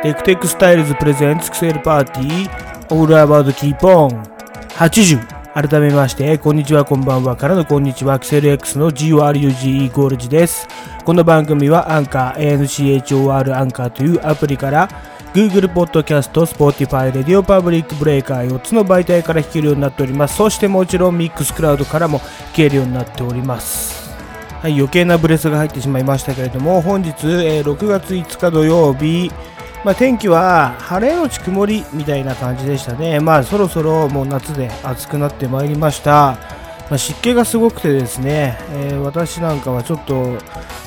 テクテクスタイルズ presents キセルパーティー all about keep on 80改めましてこんにちはこんばんはからのこんにちはキセル X の GORUGE ゴールジです。この番組はアンカー ANCHOR アンカーというアプリから Google Podcast、Spotify、Radio Public Breaker 4つの媒体から聴けるようになっております。そしてもちろん Mixcloud からも弾けるようになっております。はい、余計なブレスが入ってしまいましたけれども、本日、えー6月5日土曜日、まあ、天気は晴れのち曇りみたいな感じでしたね。まあそろそろもう夏で暑くなってまいりました。まあ、湿気がすごくてですね、えー私なんかはちょっと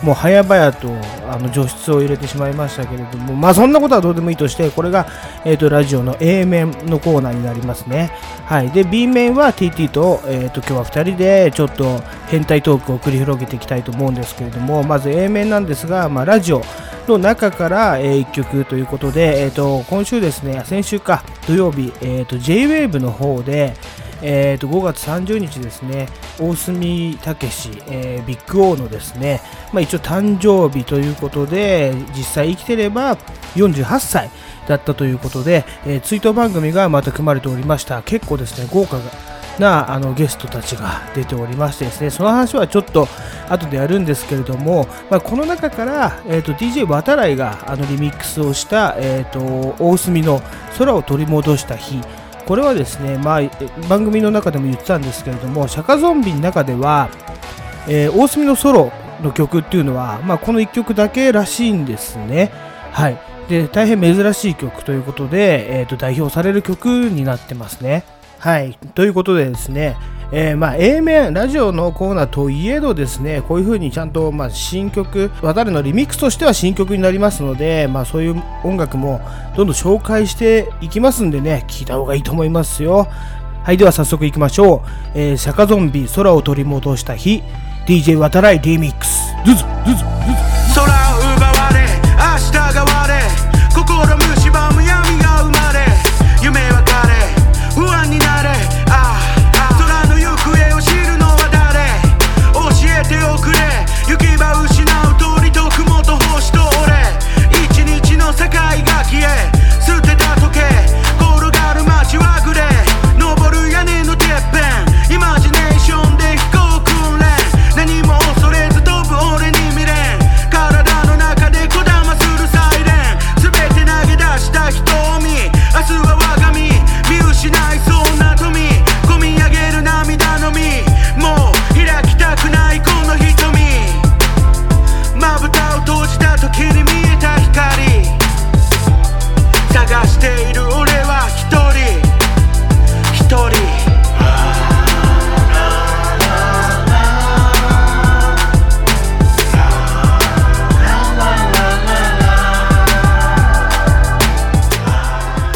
もう早々とあの除湿を入れてしまいましたけれども、まあそんなことはどうでもいいとして、これが、えー、とラジオの A 面のコーナーになりますね。はい。で、B 面は TT と、えー、と今日は2人でちょっと変態トークを繰り広げていきたいと思うんですけれども、まず A 面なんですが、まあ、ラジオの中から、え1曲ということで、えー、と今週ですね、先週か土曜日、えー、と JWAVE の方で、えー、と5月30日ですね、大隅武史、えービッグオーのですね、まあ、一応誕生日ということで、実際生きてれば48歳だったということで、えー追悼番組がまた組まれておりました。結構ですね、豪華なあのゲストたちが出ておりましてですね、その話はちょっと後でやるんですけれども、まあ、この中から、えー、と DJ 渡来があのリミックスをした、えー、と大隅の空を取り戻した日、これはですね、まあ、番組の中でも言ってたんですけれども、釈迦ゾンビの中では、えー大隅のソロの曲っていうのは、まあ、この1曲だけらしいんですね。はい。で、大変珍しい曲ということで、えーと代表される曲になってますね。はい。ということでですね、えーまあ A 面、ラジオのコーナーといえどですね、こういう風にちゃんとまあ新曲、渡るのリミックスとしては新曲になりますので、まあそういう音楽もどんどん紹介していきますんでね、聞いた方がいいと思いますよ。はい、では早速いきましょう。えー、釈迦ゾンビ、空を取り戻した日、DJ 渡来リミックス。どうぞ、どう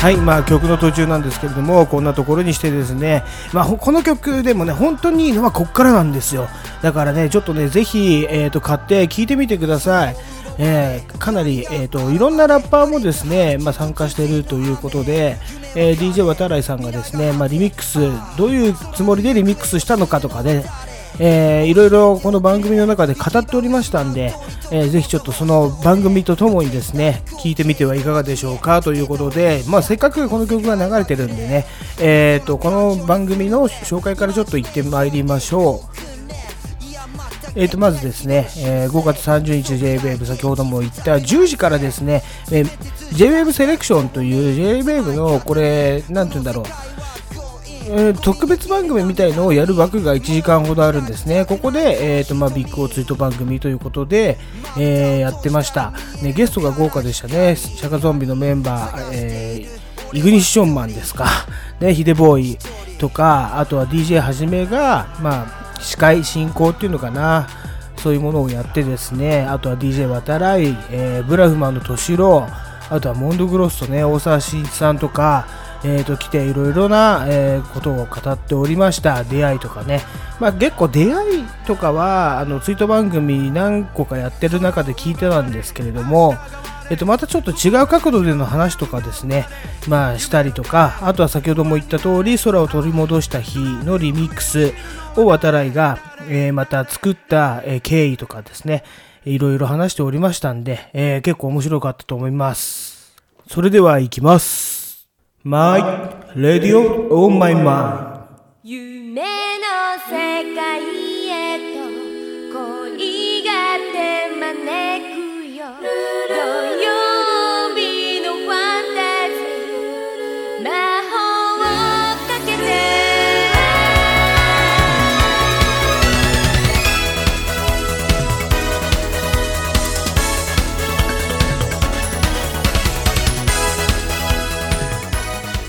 はい、まあ曲の途中なんですけれども、こんなところにしてですね、まあこの曲でもね、本当にいいのはこっからなんですよ。だからね、ちょっとね、ぜひ、えー、と買って聴いてみてください。えーかなり、えー、といろんなラッパーもですね、まあ、参加しているということで、えー DJ 渡来さんがですね、まあ、リミックス、どういうつもりでリミックスしたのかとかね、えーいろいろこの番組の中で語っておりましたんで、えーぜひちょっとその番組とともにですね、聞いてみてはいかがでしょうかということで、まあ、せっかくこの曲が流れてるんでね、えーと、この番組の紹介からちょっと行ってまいりましょう。えー、とまずですね、えー5月30日 JWAVE 先ほども言った10時からですね、えー JWAVE セレクションという JWAVE のこれ、なんて言うんだろう、特別番組みたいのをやる枠が1時間ほどあるんですね。ここで、えーとまあ、ビッグオーツイート番組ということで、えーやってました、ね。ゲストが豪華でしたね。シャカゾンビのメンバー、えーイグニッションマンですか。ね、ヒデボーイとか、あとは DJ はじめが、まあ、司会進行っていうのかな。そういうものをやってですね、あとは DJ 渡来、えーブラフマンの敏郎、あとはモンドグロスとね、大沢慎一さんとか、えー、と来ていろいろな、えーことを語っておりました出会いとかね、まあ、結構出会いとかはあのツイート番組何個かやってる中で聞いてたんですけれども、えっと、またちょっと違う角度での話とかですね、まあ、したりとか、あとは先ほども言った通り、空を取り戻した日のリミックスを渡来が、えーまた作った、えー経緯とかですね、いろいろ話しておりましたんで、えー結構面白かったと思います。それでは行きます。My Radio on My Mind 夢の世界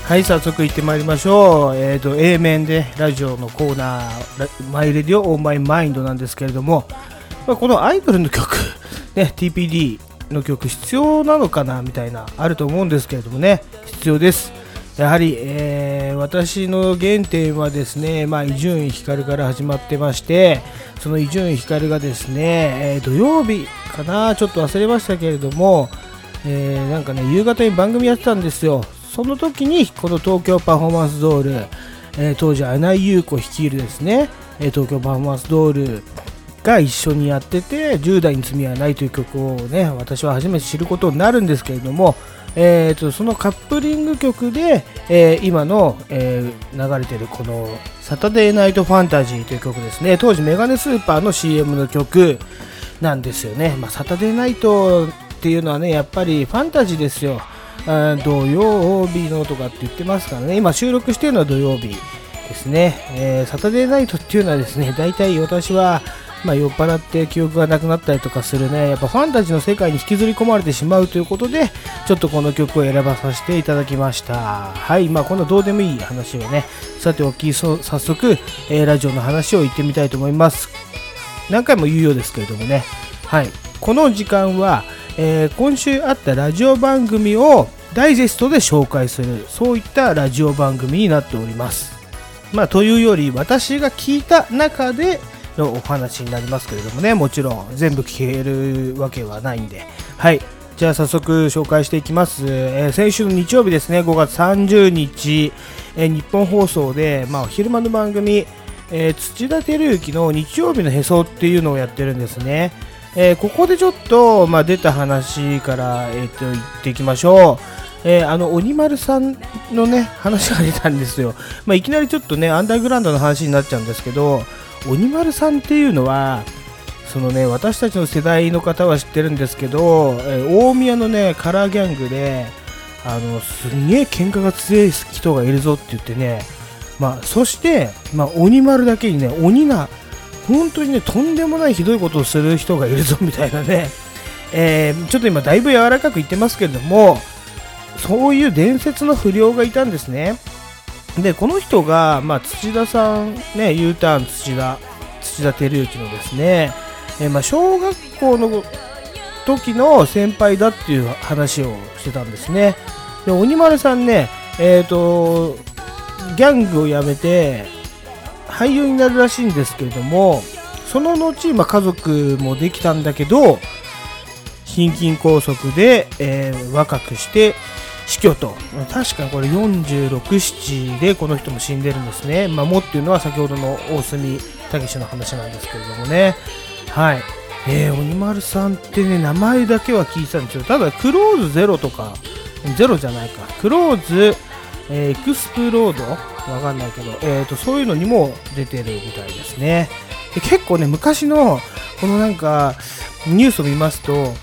はい、早速行ってまいりましょう。えっ、と、A 面でラジオのコーナー、マイレディオオンマイマインドなんですけれども、まあ、このアイドルの曲、ね、TPD の曲必要なのかなみたいな、あると思うんですけれどもね、必要です。やはり、えー私の原点はですね、まあ、伊集院光から始まってまして、その伊集院光がですね、えー土曜日かな、ちょっと忘れましたけれども、えーなんかね、夕方に番組やってたんですよ。その時に、この東京パフォーマンスドール、えー当時、穴井優子率いるですね、えー東京パフォーマンスドールが一緒にやってて、10代に罪はないという曲をね、私は初めて知ることになるんですけれども、えーとそのカップリング曲で、えー今の、えー流れてるこの「サタデーナイトファンタジー」という曲ですね。当時メガネスーパーの CM の曲なんですよね、まあ、サタデーナイトっていうのはねやっぱりファンタジーですよ。土曜日のとかって言ってますからね。今収録してるのは土曜日ですね、えーサタデーナイトっていうのはですね大体私はまあ、酔っ払って記憶がなくなったりとかするね、やっぱファンタジーの世界に引きずり込まれてしまうということで、ちょっとこの曲を選ばさせていただきました。はい、まあ、このどうでもいい話をね、さておき、そ早速、えーラジオの話を言ってみたいと思います。何回も言うようですけれどもね、はい、この時間は、えー今週あったラジオ番組をダイジェストで紹介する、そういったラジオ番組になっております。まあ、というより、私が聞いた中でのお話になりますけれどもね、もちろん全部聞けるわけはないんで、はい。じゃあ早速紹介していきます。えー先週の日曜日ですね、5月30日、えー日本放送で、まあ、お昼間の番組、えー土田照之の日曜日のへそっていうのをやってるんですね。えーここでちょっと、まあ、出た話から、えー、と言っていきましょう。えーあの鬼丸さんのね話が出たんですよ、まあ、いきなりちょっとねアンダーグラウンドの話になっちゃうんですけど鬼丸さんっていうのはそのね私たちの世代の方は知ってるんですけど、えー大宮のねカラーギャングであのすんげえ喧嘩が強い人がいるぞって言ってねまあそして、まあ、鬼丸だけにね鬼な本当にねとんでもないひどいことをする人がいるぞみたいなね、えーちょっと今だいぶ柔らかく言ってますけれどもそういう伝説の不良がいたんですね。でこの人が、まあ、土田さんね U ターン土田土田照之のですね、えーまあ、小学校の時の先輩だっていう話をしてたんですね。で鬼丸さんねえっ、とギャングを辞めて俳優になるらしいんですけれどもその後、まあ、家族もできたんだけど心筋梗塞で、えー若くして死去と確かこれ46、7でこの人も死んでるんですね。まあ、もっていうのは先ほどの大隅武の話なんですけれどもね。はい。えー、鬼丸さんってね、名前だけは聞いてたんですよ。ただ、クローズゼロとか、ゼロじゃないか。クローズ、エクスプロード？わかんないけど、えーと、そういうのにも出てるみたいですね。で結構ね、昔の、このなんか、ニュースを見ますと、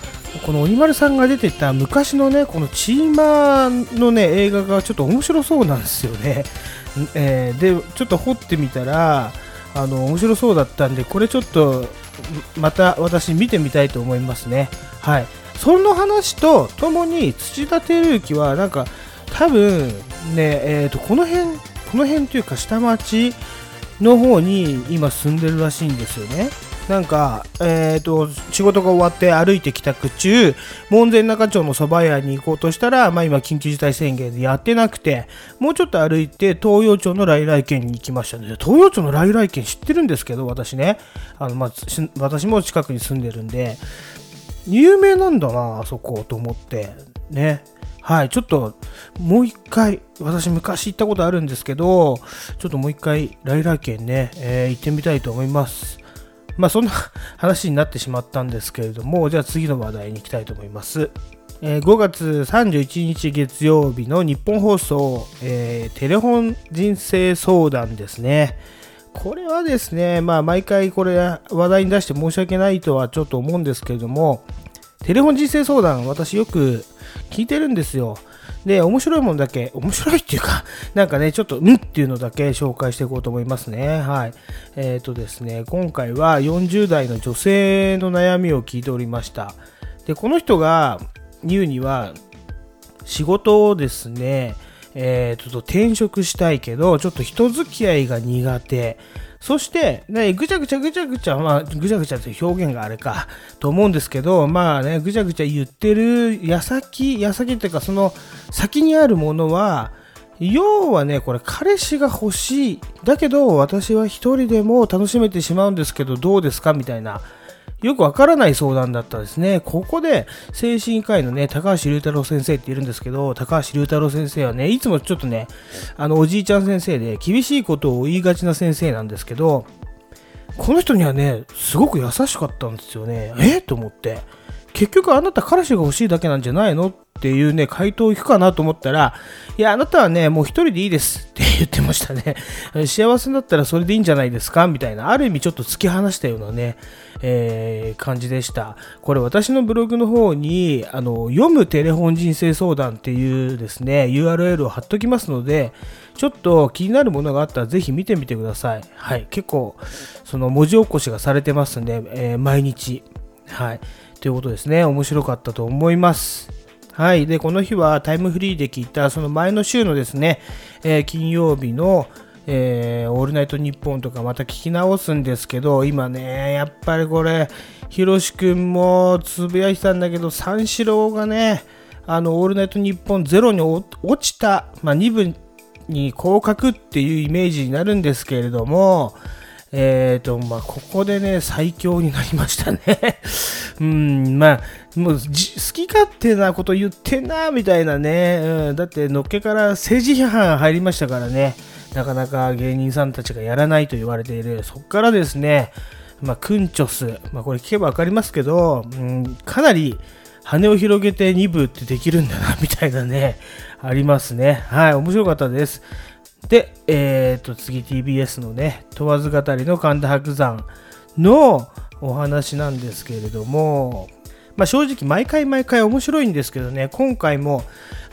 この鬼丸さんが出てた昔のね、このチーマーのね、映画がちょっと面白そうなんですよね。えーで、ちょっと掘ってみたら、あの、面白そうだったんで、これちょっと、また私見てみたいと思いますね。はい。その話とともに、土田照之は、なんか、多分、ね、えっ、と、この辺、この辺というか、下町の方に今住んでるらしいんですよね。なんか、えっ、と、仕事が終わって歩いて帰宅中、門前仲町の蕎麦屋に行こうとしたら、まあ今緊急事態宣言でやってなくて、もうちょっと歩いて東洋町の来来県に行きましたね。東洋町の来来県知ってるんですけど、私ね。あの、まあ、私も近くに住んでるんで、有名なんだな、あそこと思って。ね。はい、ちょっと、もう一回、私昔行ったことあるんですけど、ちょっともう一回、来来県ね、えー行ってみたいと思います。まあそんな 話になってしまったんですけれども、じゃあ次の話題に行きたいと思います。えー5月31日月曜日の日本放送、えーテレフォン人生相談ですね。これはですね、まあ、毎回これ話題に出して申し訳ないとはちょっと思うんですけれども、テレフォン人生相談、私よく聞いてるんですよ。で、面白いものだけ、面白いっていうか、なんかね、ちょっと、うんっていうのだけ紹介していこうと思いますね。はい。えっ、とですね、今回は40代の女性の悩みを聞いておりました。で、この人が言うには、仕事をですね、えー、ちょっと転職したいけど、ちょっと人付き合いが苦手。そして、ね、ぐちゃぐちゃぐちゃぐちゃ、まあ、ぐちゃぐちゃという表現があれか、と思うんですけど、まあね、ぐちゃぐちゃ言ってる矢先、矢先っていうか、その先にあるものは、要はね、これ、彼氏が欲しい。だけど、私は一人でも楽しめてしまうんですけど、どうですか？みたいな。よくわからない相談だったですね。ここで精神科医のね、高橋龍太郎先生っているんですけど、高橋龍太郎先生はね、いつもちょっとね、あの、おじいちゃん先生で厳しいことを言いがちな先生なんですけど、この人にはね、すごく優しかったんですよね。え？と思って。結局あなた彼氏が欲しいだけなんじゃないのっていうね、回答を聞くかなと思ったら、いや、あなたはね、もう一人でいいですって言ってましたね。幸せだったらそれでいいんじゃないですか？みたいな、ある意味ちょっと突き放したようなね、えー感じでした。これ私のブログの方に、あの、読むテレフォン人生相談っていうですね、URL を貼っときますので、ちょっと気になるものがあったらぜひ見てみてください。はい。結構、その文字起こしがされてますんで、えー毎日。はい。ということですね。面白かったと思います。はい。で、この日はタイムフリーで聞いた、その前の週のですね、えー金曜日の、えーオールナイトニッポンとかまた聞き直すんですけど、今ね、やっぱりこれ、ひろしくんもつぶやいてたんだけど、三四郎がね、あの、オールナイトニッポンゼロに落ちた、まあ、2部に降格っていうイメージになるんですけれども、えーと、まあ、ここでね、最強になりましたね。うん、まあ、もう好き勝手なこと言ってんな、みたいなね。うん、だって、のっけから政治批判入りましたからね。なかなか芸人さんたちがやらないと言われている。そこからですね、まあ、クンチョス。まあ、これ聞けばわかりますけど、うん、かなり羽を広げて2部ってできるんだな、みたいなね、ありますね。はい、面白かったです。で、えー、と次 TBS のね問わず語りの神田伯山のお話なんですけれども、まあ、正直毎回毎回面白いんですけどね今回も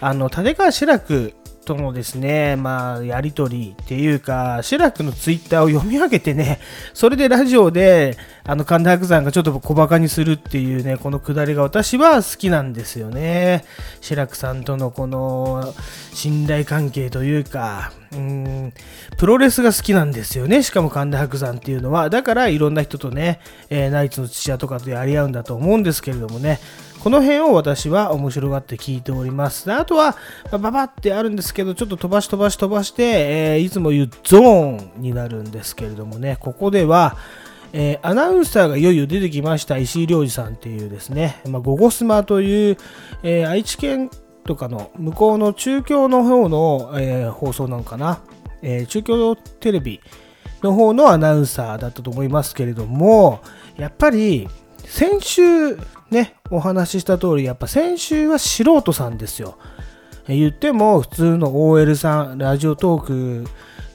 あの立川志らくとのですね、まあ、やりとりっていうか、志らくのツイッターを読み上げてね、それでラジオで、あの、神田伯山がちょっと小馬鹿にするっていうね、このくだりが私は好きなんですよね。志らくさんとのこの信頼関係というか、うん、プロレスが好きなんですよね。しかも神田伯山っていうのは。だからいろんな人とね、えーナイツの土屋とかとやり合うんだと思うんですけれどもね。この辺を私は面白がって聞いております。であとは、まあババってあるんですけど、ちょっと飛ばし飛ばし飛ばして、えーいつも言うゾーンになるんですけれどもね、ここでは、えーアナウンサーがいよいよ出てきました。石井亮次さんっていうですね、まあ、ゴゴスマという、えー愛知県とかの向こうの中京の方の、えー放送なのかな、えー中京テレビの方のアナウンサーだったと思いますけれども、やっぱり先週ね、お話しした通り、やっぱ先週は素人さんですよ。言っても普通の OL さん、ラジオトーク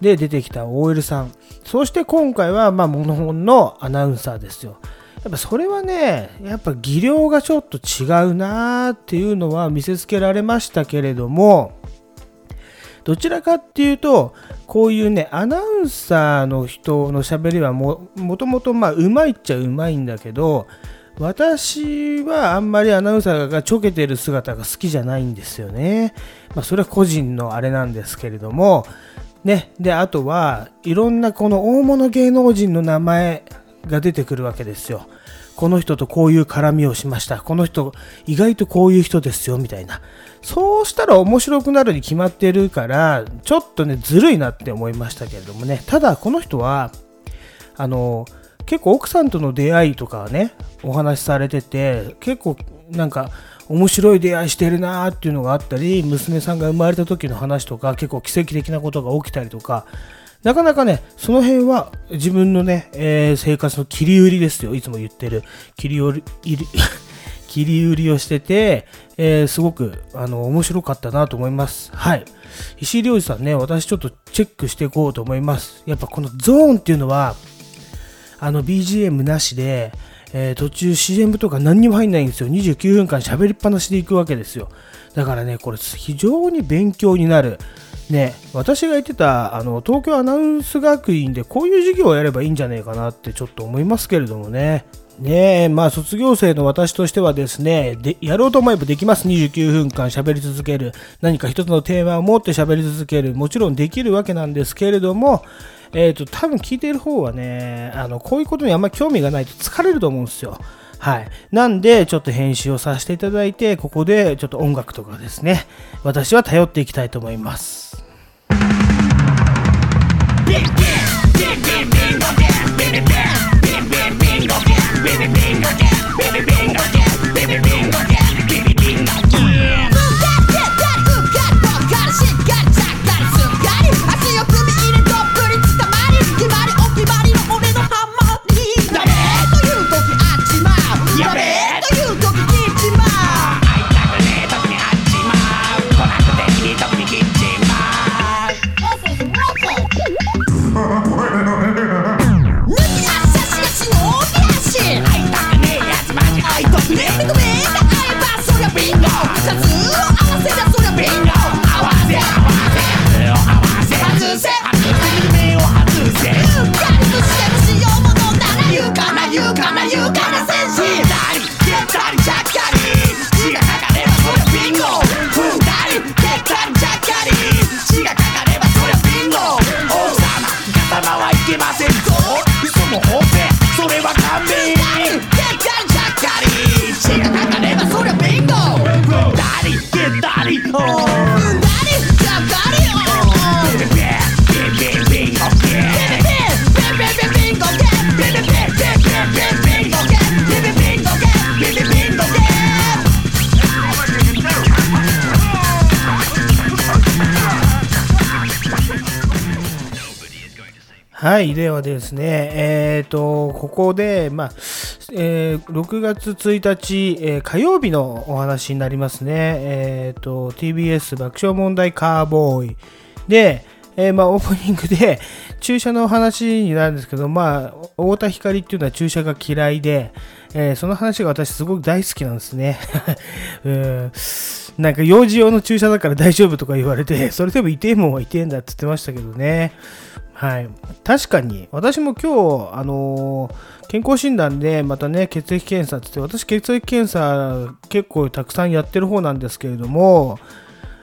で出てきた OL さん、そして今回はまあモノホンのアナウンサーですよ。やっぱそれはね、やっぱ技量がちょっと違うなーっていうのは見せつけられましたけれども、どちらかっていうと、こういうね、アナウンサーの人の喋りはももともとまあうまいっちゃうまいんだけど、私はあんまりアナウンサーがちょけてる姿が好きじゃないんですよね。まあそれは個人のあれなんですけれども、ね、で、あとはいろんなこの大物芸能人の名前が出てくるわけですよ。この人とこういう絡みをしました。この人意外とこういう人ですよ、みたいな。そうしたら面白くなるに決まってるから、ちょっとね、ずるいなって思いましたけれどもね。ただ、この人は、あの、結構奥さんとの出会いとかはね、お話しされてて、結構なんか面白い出会いしてるなーっていうのがあったり、娘さんが生まれた時の話とか、結構奇跡的なことが起きたりとか、なかなかね、その辺は自分のね、えー生活の切り売りですよ。いつも言ってる。切り売り、切り売りをしてて、えーすごく、あの、面白かったなと思います。はい。石井亮次さんね、私ちょっとチェックしていこうと思います。やっぱこのゾーンっていうのは、あの BGM なしで、えー途中 CM とか何にも入んないんですよ。29分間喋りっぱなしでいくわけですよ。だからね、これ非常に勉強になる。ね、私が言ってたあの東京アナウンス学院でこういう授業をやればいいんじゃないかなってちょっと思いますけれどもね。ねえ、まあ卒業生の私としてはですね、でやろうと思えばできます。29分間喋り続ける。何か一つのテーマを持って喋り続ける。もちろんできるわけなんですけれども、えっ、と、多分聞いてる方はね、あの、こういうことにあんまり興味がないと疲れると思うんですよ。はい。なんで、ちょっと編集をさせていただいて、ここでちょっと音楽とかですね、私は頼っていきたいと思います。Bingo, bingo, bingo, bingo, bingo, bingo, bingo, bing bing bing bingo, はい、ではですね、えっ、と、ここで、まあ、えー6月1日、えー火曜日のお話になりますね。えっ、と、TBS 爆笑問題カーボーイで、えーまあ、オープニングで 注射のお話になるんですけど、まあ、太田光っていうのは注射が嫌いで、えーその話が私すごく大好きなんですね。うんなんか幼児用の注射だから大丈夫とか言われて、それでも痛いもんは痛いんだって言ってましたけどね。はい。確かに、私も今日、あのー健康診断でまたね、血液検査って言って、私血液検査結構たくさんやってる方なんですけれども、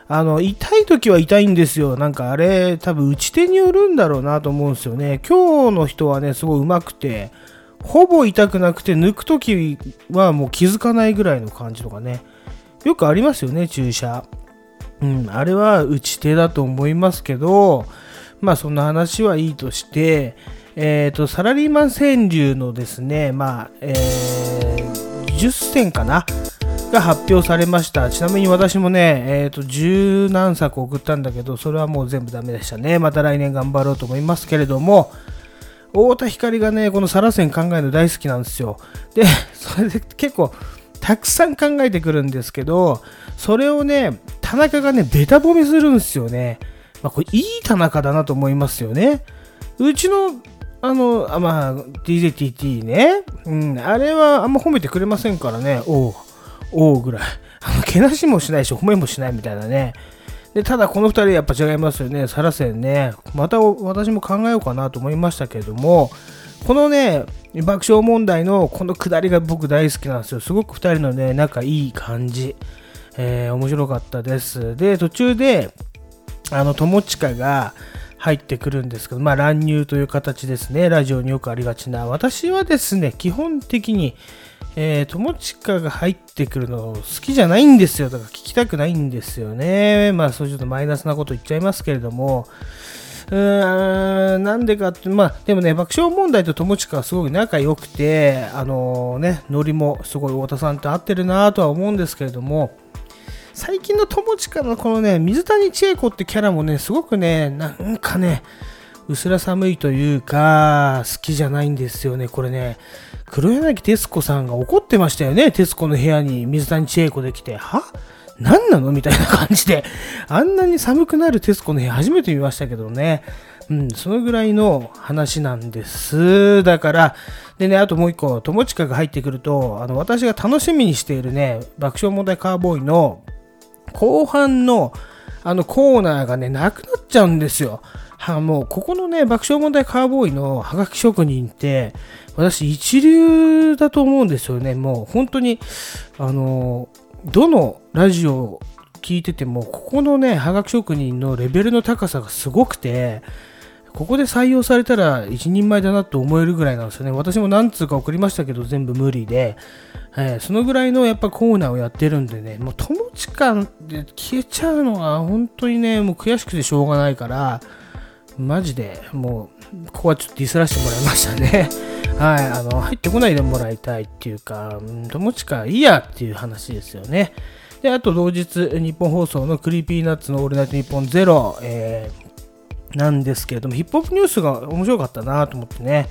あの、痛い時は痛いんですよ。なんかあれ、多分打ち手によるんだろうなと思うんですよね。今日の人はね、すごい上手くて、ほぼ痛くなくて、抜く時はもう気づかないぐらいの感じとかね。よくありますよね、注射。うん、あれは打ち手だと思いますけど、まあそんな話はいいとして、えっ、と、サラリーマン川柳のですね、まあ、えー、10選かな？が発表されました。ちなみに私もね、えっ、と、十何作送ったんだけど、それはもう全部ダメでしたね。また来年頑張ろうと思いますけれども、太田光がね、このサラ線考えるの大好きなんですよ。で、それで結構、たくさん考えてくるんですけど、それをね、田中がね、ベタ褒めするんですよね。まあ、これいい田中だなと思いますよね。うちの、あの、あまあ、DJTT ね、うん、あれはあんま褒めてくれませんからね、おう、おうぐらい。あの、けなしもしないし、褒めもしないみたいなね。で、ただこの2人やっぱ違いますよね。サラセンね。また私も考えようかなと思いましたけれども、このね、爆笑問題のこのくだりが僕大好きなんですよ。すごく2人のね、仲いい感じ。えー面白かったです。で、途中で、あの、友近が入ってくるんですけど、まあ、乱入という形ですね。ラジオによくありがちな。私はですね、基本的に、えー、友近が入ってくるの好きじゃないんですよ。だから聞きたくないんですよね。まあ、そういうちょっとマイナスなこと言っちゃいますけれども、うーん、なんでかって、まあ、でもね、爆笑問題と友近はすごい仲良くて、あのね、ノリもすごい太田さんと合ってるなとは思うんですけれども、最近の友近のこのね、水谷千恵子ってキャラもね、すごくね、なんかね、薄ら寒いというか、好きじゃないんですよね。これね、黒柳徹子さんが怒ってましたよね。徹子の部屋に水谷千恵子で来て、は？何なの？みたいな感じで。あんなに寒くなる徹子の部屋初めて見ましたけどね。うん、そのぐらいの話なんです。だから、でね、あともう一個、友近が入ってくると、あの、私が楽しみにしているね、爆笑問題カーボーイの後半のあのコーナーがね、なくなっちゃうんですよ。はもう、ここのね、爆笑問題カーボーイのハガキ職人って、私一流だと思うんですよね。もう本当に、あの、どのラジオを聞いてても、ここのね、ハガキ職人のレベルの高さがすごくて、ここで採用されたら一人前だなと思えるぐらいなんですよね。私も何通か送りましたけど、全部無理で、えー、そのぐらいのやっぱコーナーをやってるんでね、もう友近で消えちゃうのが本当にね、もう悔しくてしょうがないから、マジでもう、ここはちょっとディスらせてもらいましたね。はい、あの、入ってこないでもらいたいっていうか、友近いいやっていう話ですよね。で、あと同日、ニッポン放送の Creepy Nuts のオールナイトニッポンゼロ、えーなんですけれども、ヒップホップニュースが面白かったなと思ってね、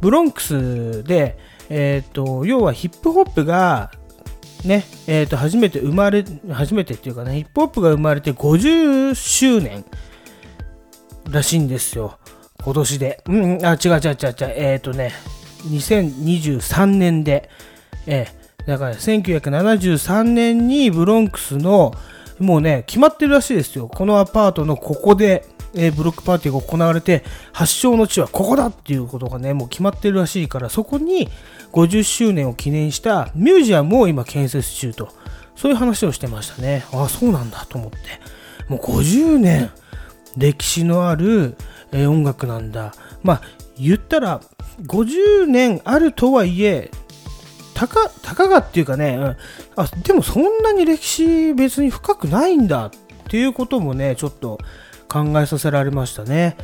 ブロンクスで、えっ、ー、と、要はヒップホップが、ね、えっ、ー、と、初めて生まれ、初めてっていうかね、ヒップホップが生まれて50周年らしいんですよ。今年で。うん、あ、違う違う違う違う。えっ、ー、とね、2023年で、えー、だから1973年にブロンクスの、もうね、決まってるらしいですよ。このアパートのここで、えー、ブロックパーティーが行われて、発祥の地はここだっていうことがね、もう決まってるらしいから、そこに50周年を記念したミュージアムを今建設中と、そういう話をしてましたね。ああ、そうなんだと思って。もう50年歴史のある、え、音楽なんだ。まあ、言ったら、50年あるとはいえ、たか、たかがっていうかね、うん、あ、でもそんなに歴史別に深くないんだっていうこともね、ちょっと考えさせられましたね。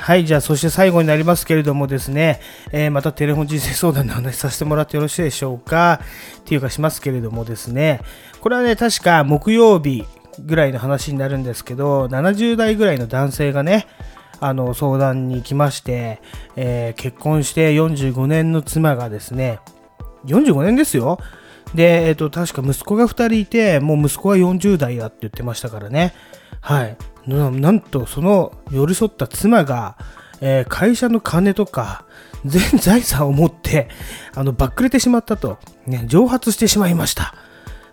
はい、じゃあ、そして最後になりますけれどもですね、えー、またテレフォン人生相談の話させてもらってよろしいでしょうか？っていうかしますけれどもですね、これはね、確か木曜日ぐらいの話になるんですけど、70代ぐらいの男性がね、あの相談に来まして、えー、結婚して45年の妻がですね、45年ですよ。で、えっ、ー、と、確か息子が2人いて、もう息子は40代だって言ってましたからね。はい。なんとその寄り添った妻が、えー、会社の金とか 全財産を持ってあのバックれてしまったと、ね、蒸発してしまいました。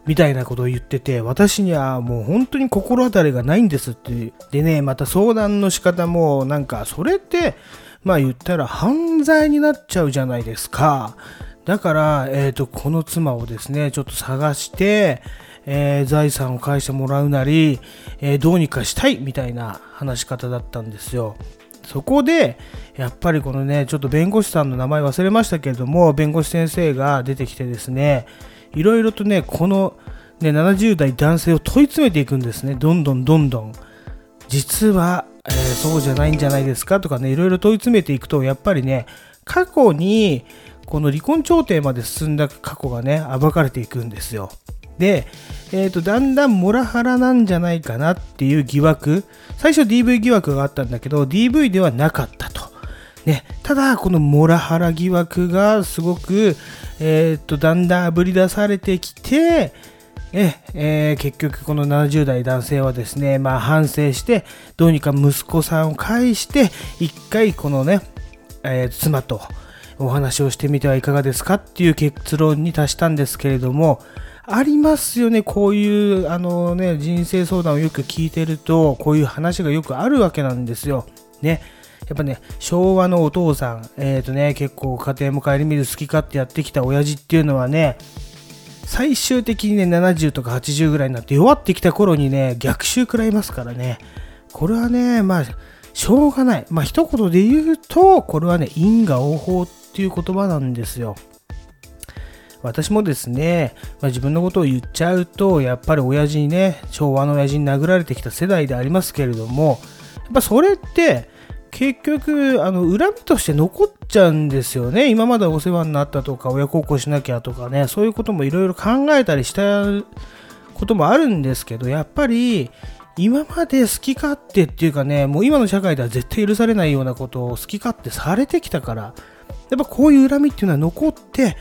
みたいなことを言ってて私にはもう本当に心当たりがないんですって。でねまた相談の仕方もなんかそれってまあ言ったら犯罪になっちゃうじゃないですか。だから、えーとこの妻をですねちょっと探してえー、財産を返してもらうなり、えー、どうにかしたいみたいな話し方だったんですよ。そこで、やっぱりこのね、ちょっと弁護士さんの名前忘れましたけれども、弁護士先生が出てきてですね、いろいろとね、この、ね、70代男性を問い詰めていくんですね。どんどんどんどん。実は、えー、そうじゃないんじゃないですかとかね、いろいろ問い詰めていくと、やっぱりね、過去に、この離婚調停まで進んだ過去がね、暴かれていくんですよ。で、えーと、だんだんモラハラなんじゃないかなっていう疑惑。最初 DV 疑惑があったんだけど DV ではなかったと、ね、ただこのモラハラ疑惑がすごく、えーと、だんだんあぶり出されてきてえー、結局この70代男性はですね、まあ、反省してどうにか息子さんを介して一回このね、えー、妻とお話をしてみてはいかがですかっていう結論に達したんですけれどもありますよね、こういうあの、ね、人生相談をよく聞いてると、こういう話がよくあるわけなんですよ。ね。やっぱね、昭和のお父さん、え、ー、とね、結構家庭も顧みる好き勝手やってきた親父っていうのはね、最終的にね、70とか80ぐらいになって弱ってきた頃にね、逆襲食らいますからね。これはね、まあ、しょうがない。まあ、一言で言うと、これはね、因果応報っていう言葉なんですよ。私もですね、まあ、自分のことを言っちゃうと、やっぱり親父にね、昭和の親父に殴られてきた世代でありますけれども、やっぱそれって、結局、あの、恨みとして残っちゃうんですよね。今までお世話になったとか、親孝行しなきゃとかね、そういうこともいろいろ考えたりしたこともあるんですけど、やっぱり、今まで好き勝手っていうかね、もう今の社会では絶対許されないようなことを好き勝手されてきたから、やっぱこういう恨みっていうのは残って、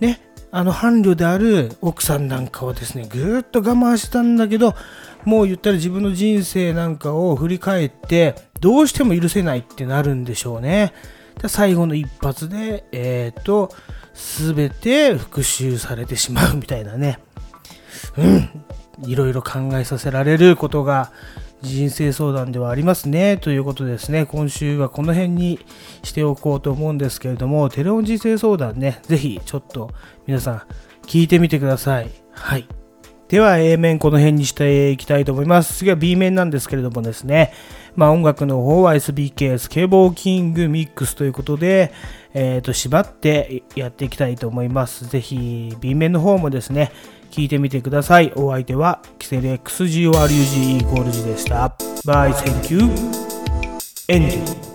ね、あの伴侶である奥さんなんかはですね、ぐーっと我慢したんだけど、もう言ったら自分の人生なんかを振り返って、どうしても許せないってなるんでしょうね。で最後の一発で、えっ、と、すべて復讐されてしまうみたいなね。うん。いろいろ考えさせられることが人生相談ではありますね。ということですね、今週はこの辺にしておこうと思うんですけれども、テレオン人生相談ね、ぜひちょっと皆さん聞いてみてください。はい。では A 面この辺にしていきたいと思います。次は B 面なんですけれどもですね、まあ音楽の方は SBK スケボーキングミックスということで、えっ、と、縛ってやっていきたいと思います。ぜひ B 面の方もですね、聞いてみてください。お相手はキセル XGORUGE ゴールジでした。バイ、Thank you. End.